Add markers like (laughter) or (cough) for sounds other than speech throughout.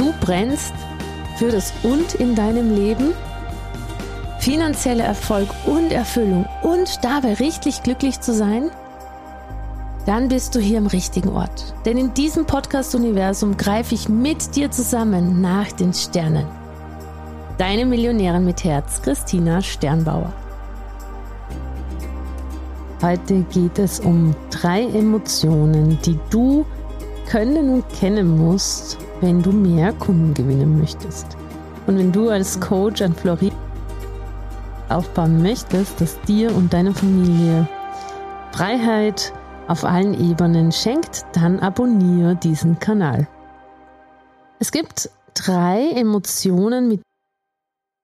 Du brennst für das Und in deinem Leben, finanzieller Erfolg und Erfüllung und dabei richtig glücklich zu sein? Dann bist du hier im richtigen Ort. Denn in diesem Podcast-Universum greife ich mit dir zusammen nach den Sternen. Deine Millionärin mit Herz, Christina Sternbauer. Heute geht es um drei Emotionen, die du können und kennen musst, wenn du mehr Kunden gewinnen möchtest. Und wenn du als Coach ein Florid aufbauen möchtest, das dir und deiner Familie Freiheit auf allen Ebenen schenkt, dann abonniere diesen Kanal. Es gibt drei Emotionen, mit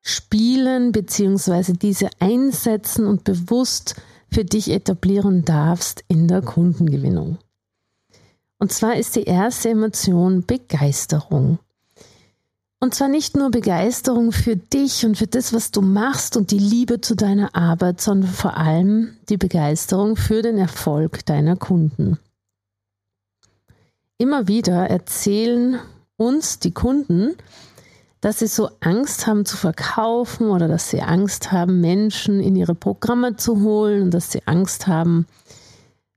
Spielen bzw. diese einsetzen und bewusst für dich etablieren darfst in der Kundengewinnung. Und zwar ist die erste Emotion Begeisterung. Und zwar nicht nur Begeisterung für dich und für das, was du machst und die Liebe zu deiner Arbeit, sondern vor allem die Begeisterung für den Erfolg deiner Kunden. Immer wieder erzählen uns die Kunden, dass sie so Angst haben zu verkaufen oder dass sie Angst haben, Menschen in ihre Programme zu holen und dass sie Angst haben,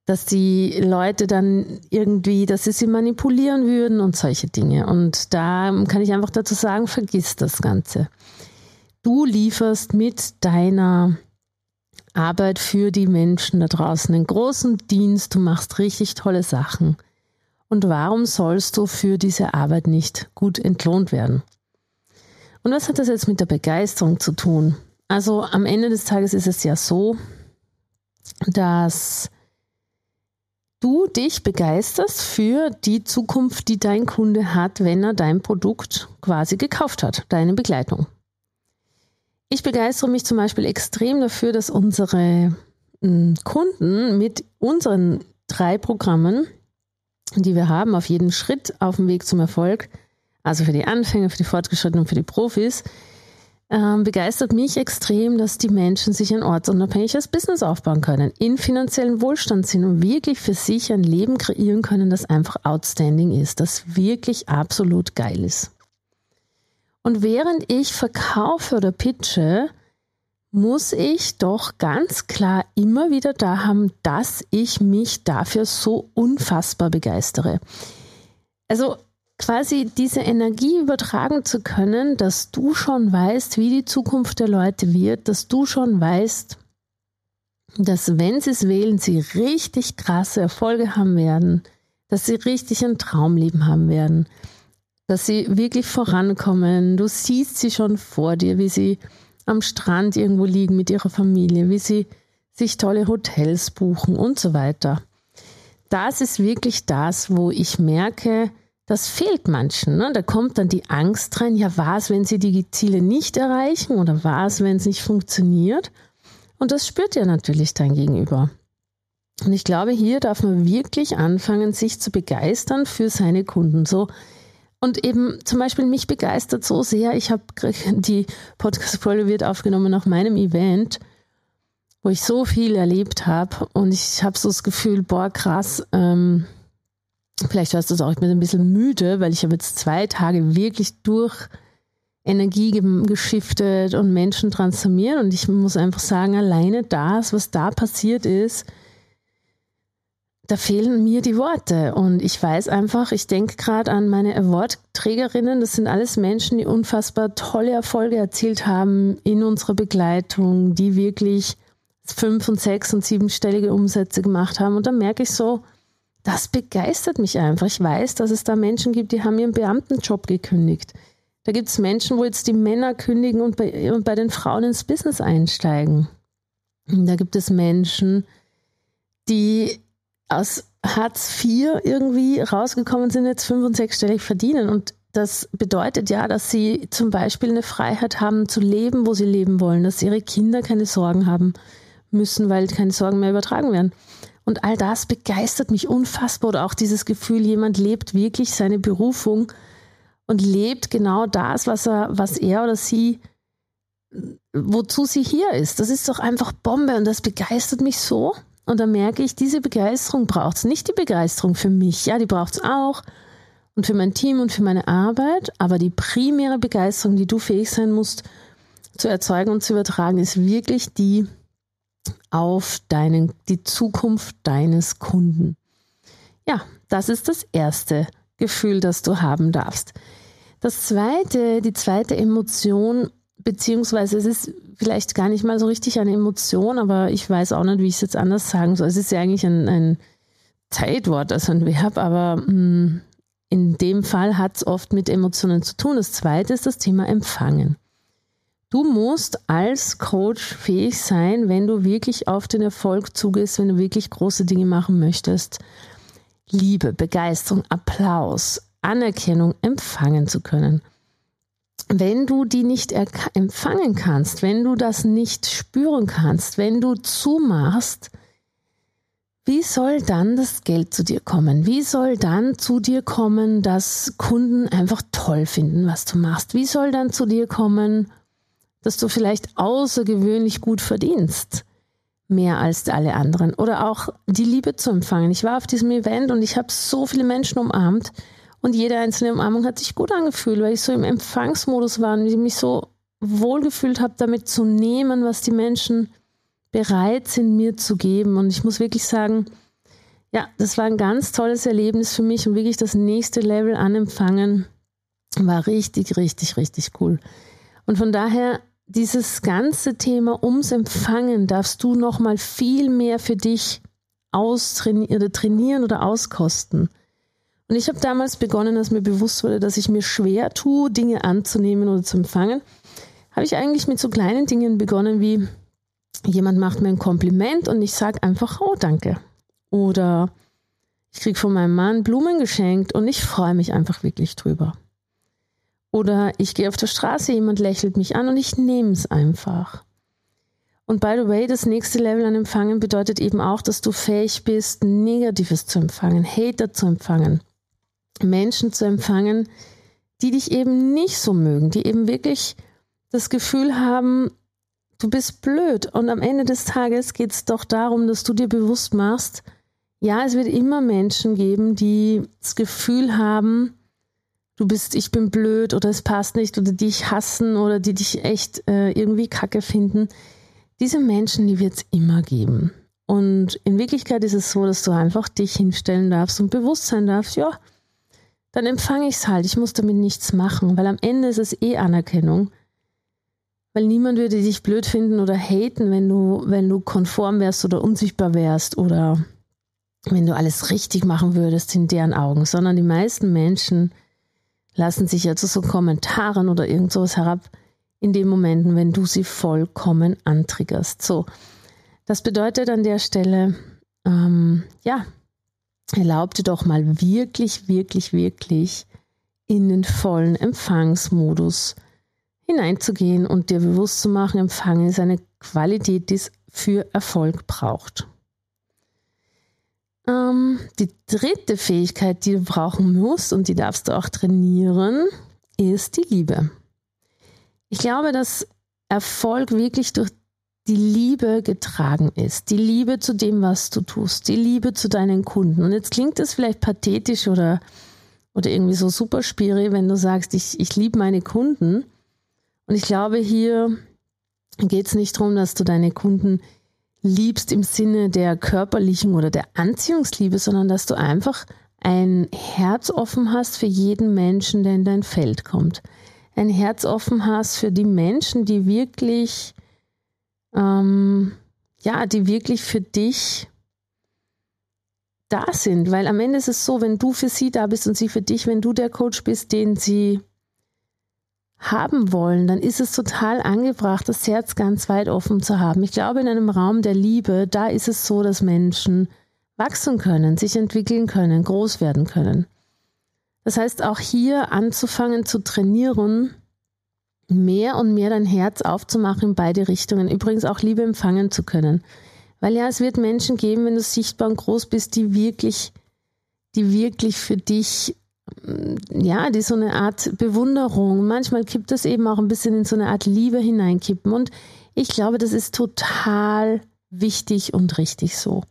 dass die Leute dann irgendwie, dass sie sie manipulieren würden und solche Dinge. Und da kann ich einfach dazu sagen, vergiss das Ganze. Du lieferst mit deiner Arbeit für die Menschen da draußen einen großen Dienst, du machst richtig tolle Sachen. Und warum sollst du für diese Arbeit nicht gut entlohnt werden? Und was hat das jetzt mit der Begeisterung zu tun? Also am Ende des Tages ist es ja so, dass du dich begeisterst für die Zukunft, die dein Kunde hat, wenn er dein Produkt quasi gekauft hat, deine Begleitung. Ich begeistere mich zum Beispiel extrem dafür, dass unsere hm, Kunden mit unseren drei Programmen, die wir haben, auf jedem Schritt auf dem Weg zum Erfolg, also für die Anfänger, für die Fortgeschrittenen und für die Profis, ähm, begeistert mich extrem, dass die Menschen sich ein ortsunabhängiges Business aufbauen können, in finanziellen Wohlstand sind und wirklich für sich ein Leben kreieren können, das einfach outstanding ist, das wirklich absolut geil ist. Und während ich verkaufe oder pitche, muss ich doch ganz klar immer wieder da haben, dass ich mich dafür so unfassbar begeistere. Also quasi diese Energie übertragen zu können, dass du schon weißt, wie die Zukunft der Leute wird, dass du schon weißt, dass wenn sie es wählen, sie richtig krasse Erfolge haben werden, dass sie richtig ein Traumleben haben werden, dass sie wirklich vorankommen. Du siehst sie schon vor dir, wie sie am Strand irgendwo liegen mit ihrer Familie, wie sie sich tolle Hotels buchen und so weiter. Das ist wirklich das, wo ich merke, das fehlt manchen. Ne? Da kommt dann die Angst rein, ja, was, wenn sie die Ziele nicht erreichen oder was, wenn es nicht funktioniert? Und das spürt ja natürlich dein Gegenüber. Und ich glaube, hier darf man wirklich anfangen, sich zu begeistern für seine Kunden. So, und eben zum Beispiel mich begeistert so sehr, ich habe (laughs) die Podcast-Folge wird aufgenommen nach meinem Event, wo ich so viel erlebt habe und ich habe so das Gefühl, boah, krass, ähm, Vielleicht hörst du es auch, ich bin ein bisschen müde, weil ich habe jetzt zwei Tage wirklich durch Energie geschiftet und Menschen transformiert. Und ich muss einfach sagen, alleine das, was da passiert ist, da fehlen mir die Worte. Und ich weiß einfach, ich denke gerade an meine Award-Trägerinnen. Das sind alles Menschen, die unfassbar tolle Erfolge erzielt haben in unserer Begleitung, die wirklich fünf- und sechs- und siebenstellige Umsätze gemacht haben. Und da merke ich so, das begeistert mich einfach. Ich weiß, dass es da Menschen gibt, die haben ihren Beamtenjob gekündigt. Da gibt es Menschen, wo jetzt die Männer kündigen und bei, und bei den Frauen ins Business einsteigen. Und da gibt es Menschen, die aus Hartz IV irgendwie rausgekommen sind, jetzt fünf- und sechsstellig verdienen. Und das bedeutet ja, dass sie zum Beispiel eine Freiheit haben zu leben, wo sie leben wollen, dass ihre Kinder keine Sorgen haben müssen, weil keine Sorgen mehr übertragen werden. Und all das begeistert mich unfassbar. Oder auch dieses Gefühl, jemand lebt wirklich seine Berufung und lebt genau das, was er, was er oder sie, wozu sie hier ist. Das ist doch einfach Bombe und das begeistert mich so. Und da merke ich, diese Begeisterung braucht es. Nicht die Begeisterung für mich, ja, die braucht es auch. Und für mein Team und für meine Arbeit. Aber die primäre Begeisterung, die du fähig sein musst zu erzeugen und zu übertragen, ist wirklich die auf deinen, die Zukunft deines Kunden. Ja, das ist das erste Gefühl, das du haben darfst. Das zweite, die zweite Emotion beziehungsweise es ist vielleicht gar nicht mal so richtig eine Emotion, aber ich weiß auch nicht, wie ich es jetzt anders sagen soll. Es ist ja eigentlich ein, ein Zeitwort, also ein Verb, aber mh, hm, in dem Fall hat es oft mit Emotionen zu tun. Das zweite ist das Thema Empfangen. Du musst als Coach fähig sein, wenn du wirklich auf den Erfolg zugehst, wenn du wirklich große Dinge machen möchtest, Liebe, Begeisterung, Applaus, Anerkennung empfangen zu können wenn du die nicht empfangen kannst, wenn du das nicht spüren kannst, wenn du zumachst, wie soll dann das Geld zu dir kommen? Wie soll dann zu dir kommen, dass Kunden einfach toll finden, was du machst? Wie soll dann zu dir kommen, dass du vielleicht außergewöhnlich gut verdienst? Mehr als alle anderen. Oder auch die Liebe zu empfangen. Ich war auf diesem Event und ich habe so viele Menschen umarmt und jede einzelne Umarmung hat sich gut angefühlt, weil ich so im Empfangsmodus war und ich mich so wohlgefühlt habe, damit zu nehmen, was die Menschen bereit sind, mir zu geben. Und ich muss wirklich sagen, ja, das war ein ganz tolles Erlebnis für mich und wirklich das nächste Level an Empfangen war richtig, richtig, richtig cool. Und von daher, dieses ganze Thema ums Empfangen darfst du nochmal viel mehr für dich austrainieren oder trainieren oder auskosten. Und ich habe damals begonnen, als mir bewusst wurde, dass ich mir schwer tue, Dinge anzunehmen oder zu empfangen, habe ich eigentlich mit so kleinen Dingen begonnen wie jemand macht mir ein Kompliment und ich sage einfach, oh danke. Oder ich kriege von meinem Mann Blumen geschenkt und ich freue mich einfach wirklich drüber. Oder ich gehe auf der Straße, jemand lächelt mich an und ich nehme es einfach. Und by the way, das nächste Level an Empfangen bedeutet eben auch, dass du fähig bist, Negatives zu empfangen, Hater zu empfangen. Menschen zu empfangen, die dich eben nicht so mögen, die eben wirklich das Gefühl haben, du bist blöd. Und am Ende des Tages geht es doch darum, dass du dir bewusst machst, ja, es wird immer Menschen geben, die das Gefühl haben, du bist, ich bin blöd oder es passt nicht oder dich hassen oder die dich echt äh, irgendwie kacke finden. Diese Menschen, die wird es immer geben. Und in Wirklichkeit ist es so, dass du einfach dich hinstellen darfst und bewusst sein darfst, ja, dann empfange ich es halt. Ich muss damit nichts machen, weil am Ende ist es eh Anerkennung. Weil niemand würde dich blöd finden oder haten, wenn du, wenn du konform wärst oder unsichtbar wärst oder wenn du alles richtig machen würdest in deren Augen, sondern die meisten Menschen lassen sich zu so Kommentaren oder irgend sowas herab in den Momenten, wenn du sie vollkommen antriggerst. So, das bedeutet an der Stelle, ähm, ja, erlaub dir doch mal wirklich, wirklich, wirklich in den vollen Empfangsmodus hineinzugehen und dir bewusst zu machen, Empfangen ist eine Qualität, die es für Erfolg braucht. Ähm, die dritte Fähigkeit, die du brauchen musst und die darfst du auch trainieren, ist die Liebe. Ich glaube, dass Erfolg wirklich durch die Liebe getragen ist, die Liebe zu dem, was du tust, die Liebe zu deinen Kunden. Und jetzt klingt das vielleicht pathetisch oder, oder irgendwie so super spiri, wenn du sagst, ich, ich liebe meine Kunden. Und ich glaube, hier geht es nicht darum, dass du deine Kunden liebst im Sinne der körperlichen oder der Anziehungsliebe, sondern dass du einfach ein Herz offen hast für jeden Menschen, der in dein Feld kommt. Ein Herz offen hast für die Menschen, die wirklich, ähm, ja, die wirklich für dich da sind. Weil am Ende ist es so, wenn du für sie da bist und sie für dich, wenn du der Coach bist, den sie haben wollen, dann ist es total angebracht, das Herz ganz weit offen zu haben. Ich glaube, in einem Raum der Liebe, da ist es so, dass Menschen wachsen können, sich entwickeln können, groß werden können. Das heißt, auch hier anzufangen zu trainieren, mehr und mehr dein Herz aufzumachen in beide Richtungen. Übrigens auch Liebe empfangen zu können. Weil ja, es wird Menschen geben, wenn du sichtbar und groß bist, die wirklich, die wirklich für dich, ja, die so eine Art Bewunderung, manchmal kippt das eben auch ein bisschen in so eine Art Liebe hineinkippen. Und ich glaube, das ist total wichtig und richtig so.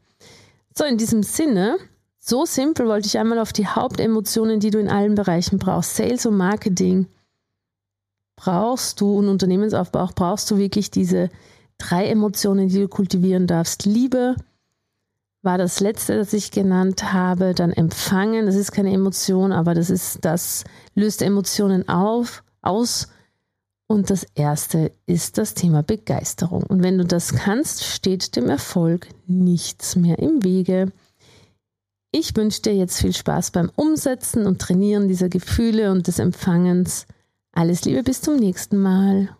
So, in diesem Sinne, so simpel wollte ich einmal auf die Hauptemotionen, die du in allen Bereichen brauchst, Sales und Marketing, brauchst du und Unternehmensaufbau auch brauchst du wirklich diese drei Emotionen, die du kultivieren darfst. Liebe war das letzte, das ich genannt habe. Dann Empfangen, das ist keine Emotion, aber das ist das löst Emotionen auf, aus. Und das erste ist das Thema Begeisterung. Und wenn du das kannst, steht dem Erfolg nichts mehr im Wege. Ich wünsche dir jetzt viel Spaß beim Umsetzen und Trainieren dieser Gefühle und des Empfangens. Alles Liebe, bis zum nächsten Mal.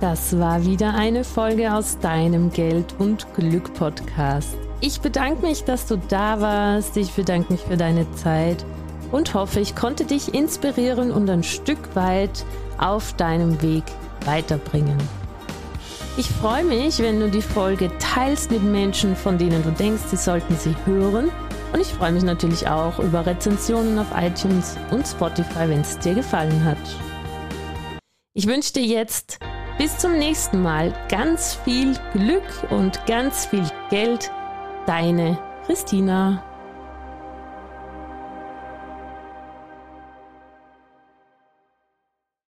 Das war wieder eine Folge aus deinem Geld und Glück Podcast. Ich bedanke mich, dass du da warst. Ich bedanke mich für deine Zeit und hoffe, ich konnte dich inspirieren und ein Stück weit auf deinem Weg weiterbringen. Ich freue mich, wenn du die Folge teilst mit Menschen, von denen du denkst, sie sollten sie hören. Und ich freue mich natürlich auch über Rezensionen auf iTunes und Spotify, wenn es dir gefallen hat. Ich wünsche dir jetzt bis zum nächsten Mal ganz viel Glück und ganz viel Geld. Deine Christina.